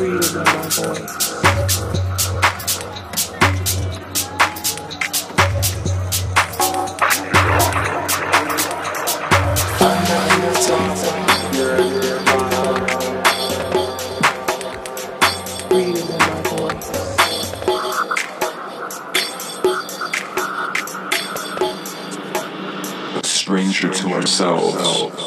freedom in my voice. stranger to ourselves.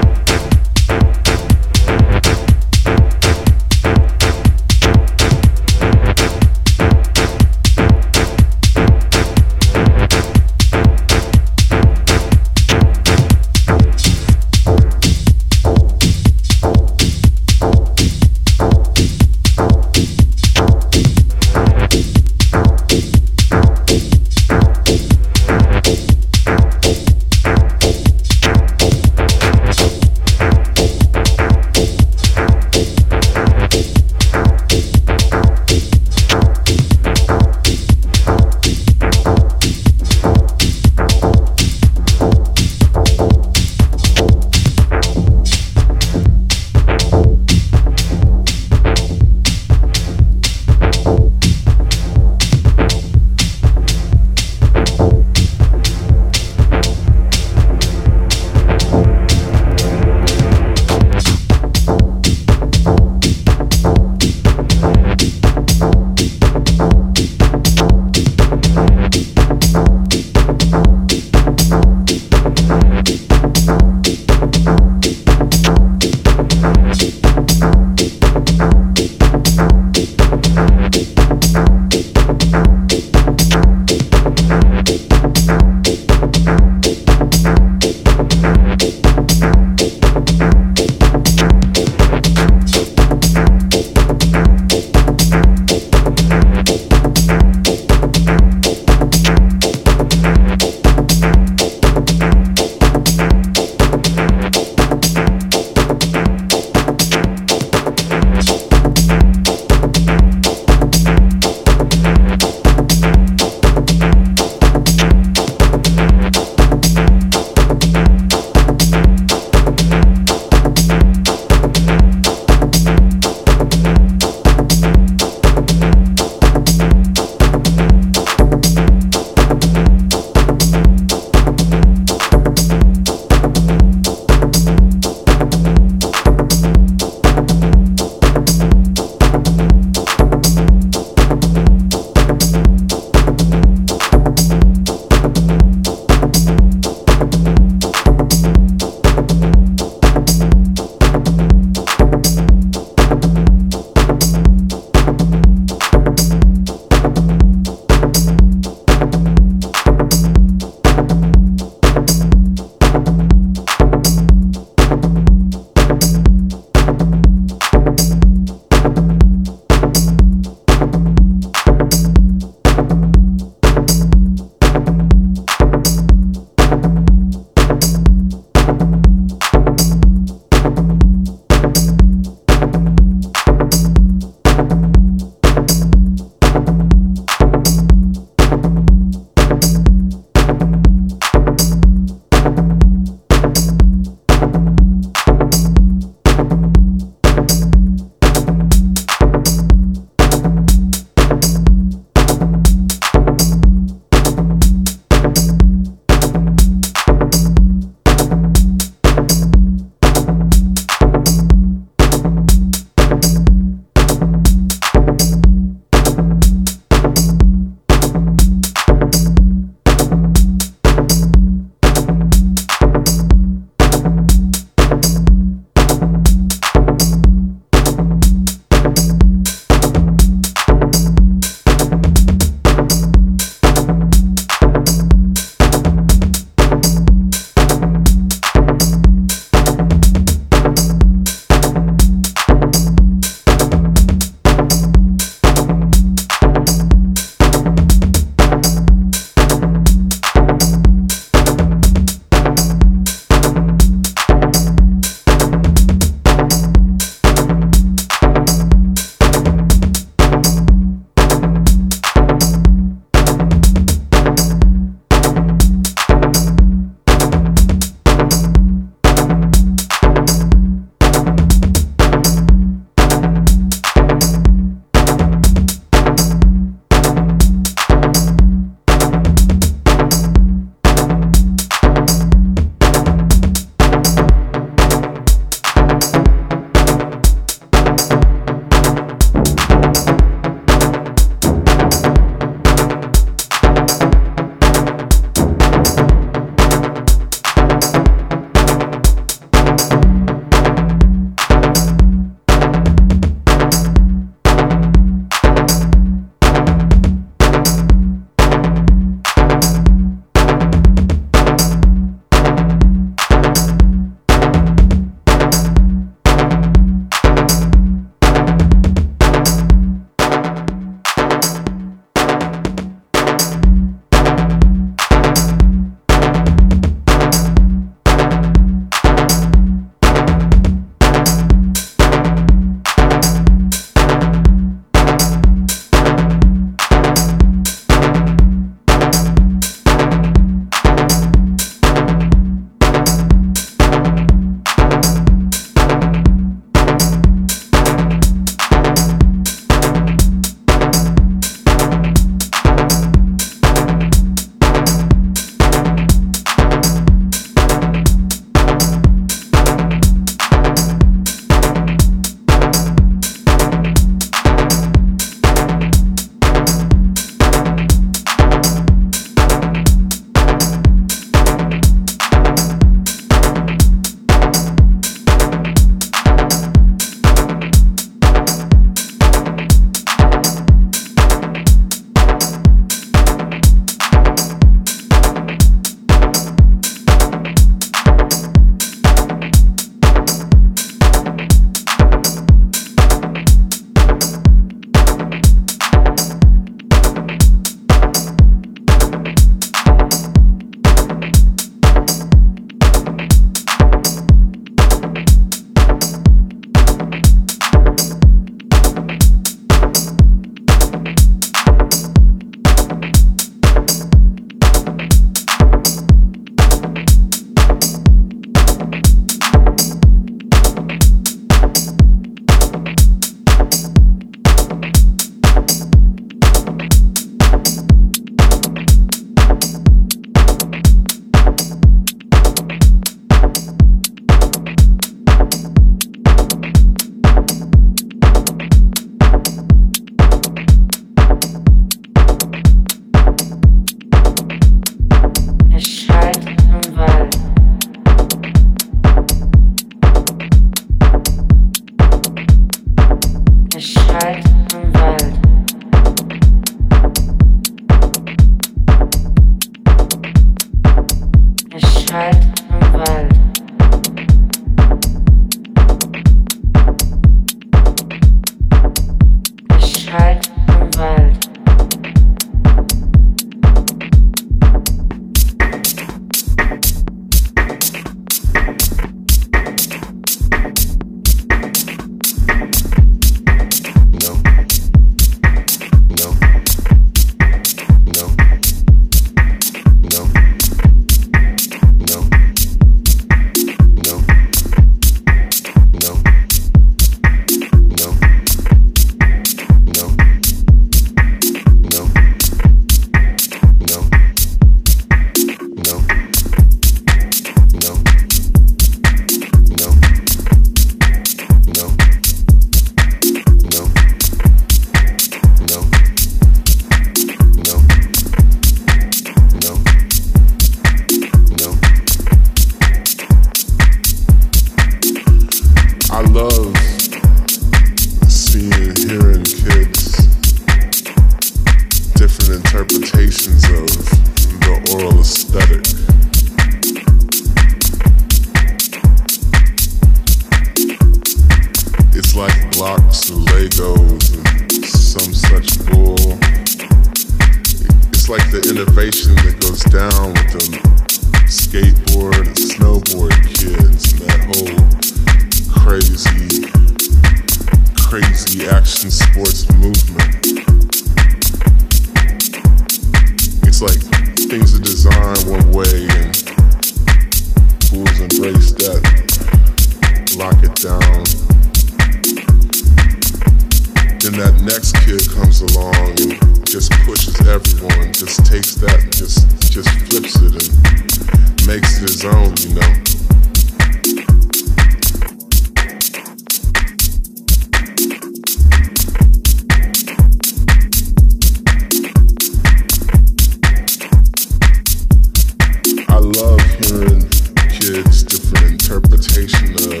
Love hearing kids' different interpretation of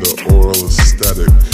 the oral aesthetic.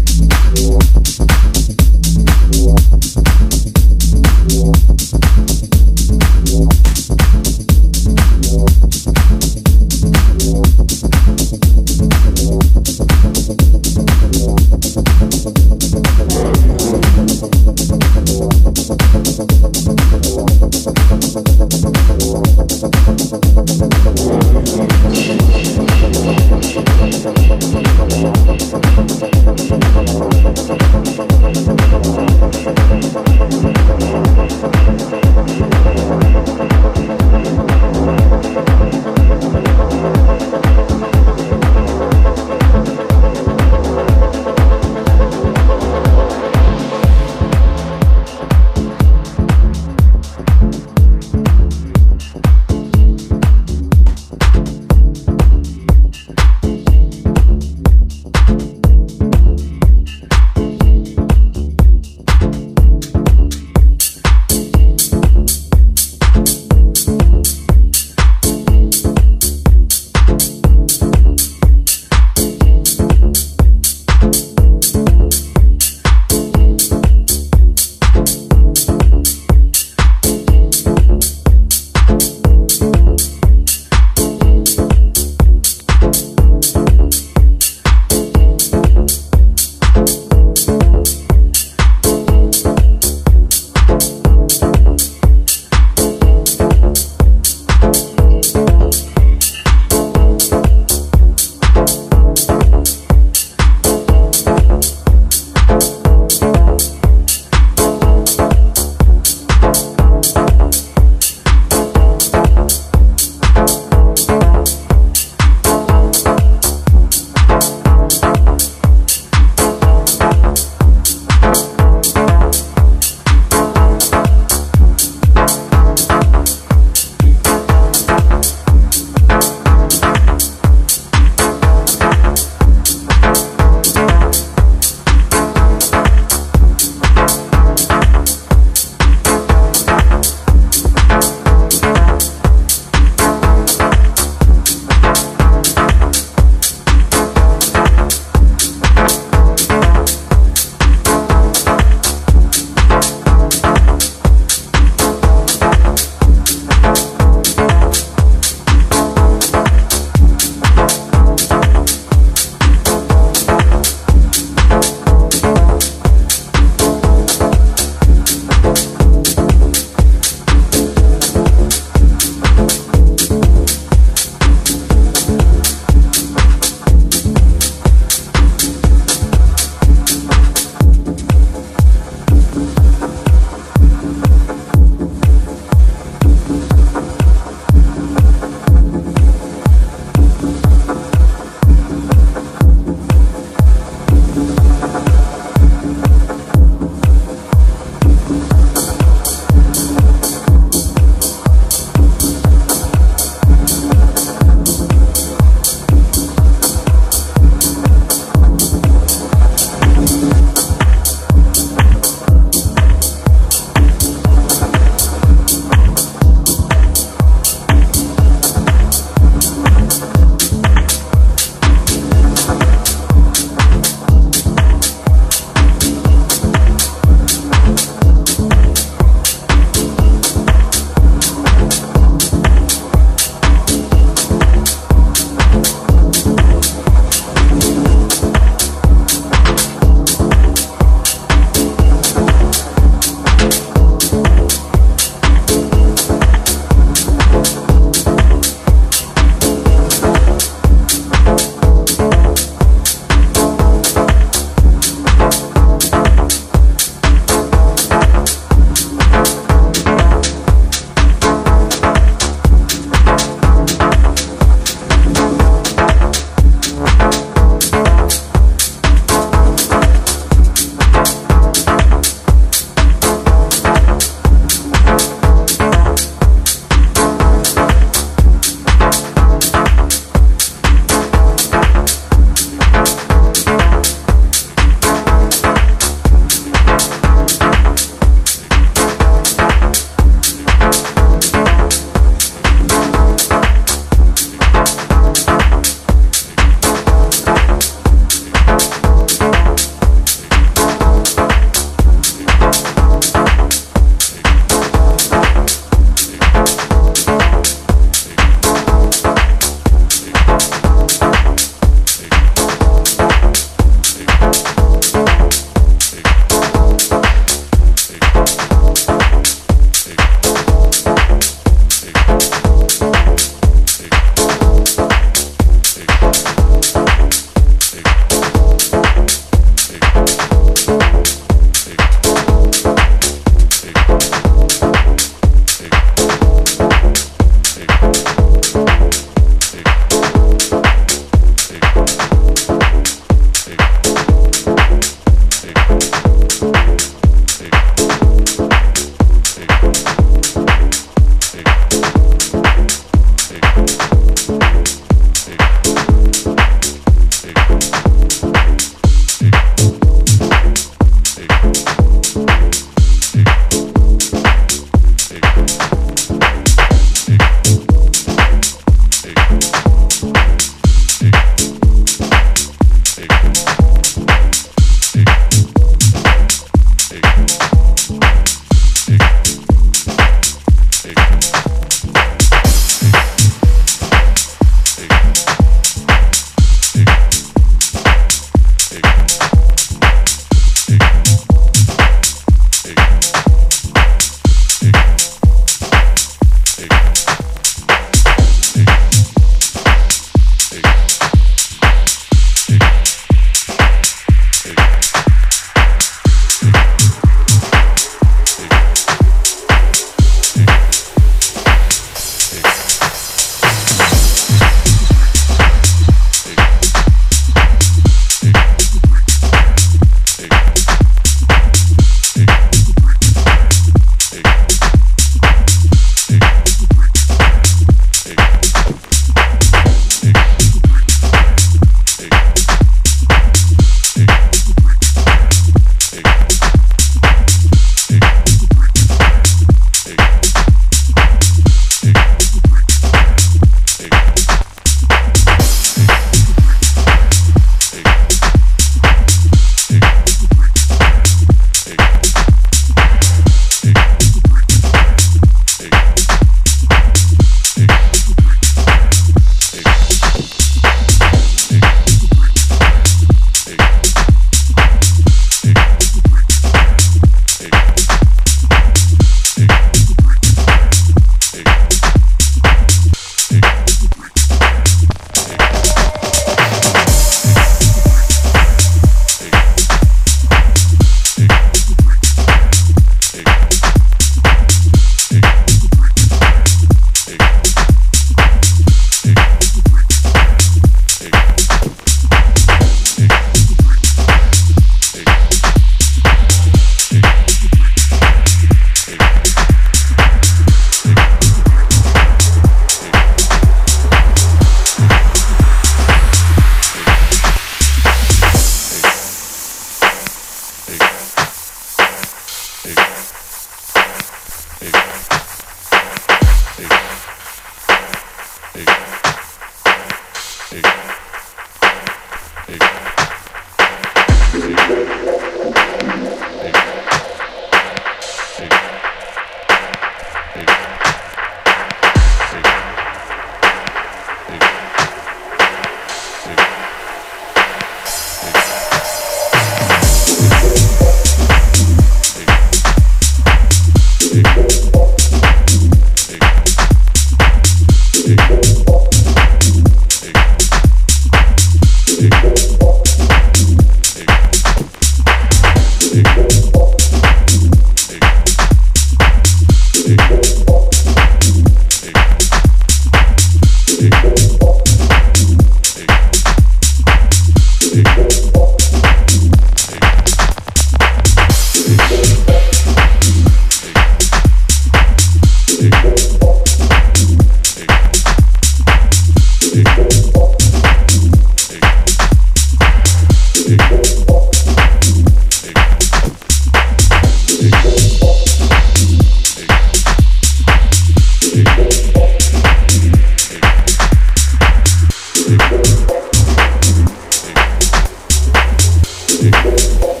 music.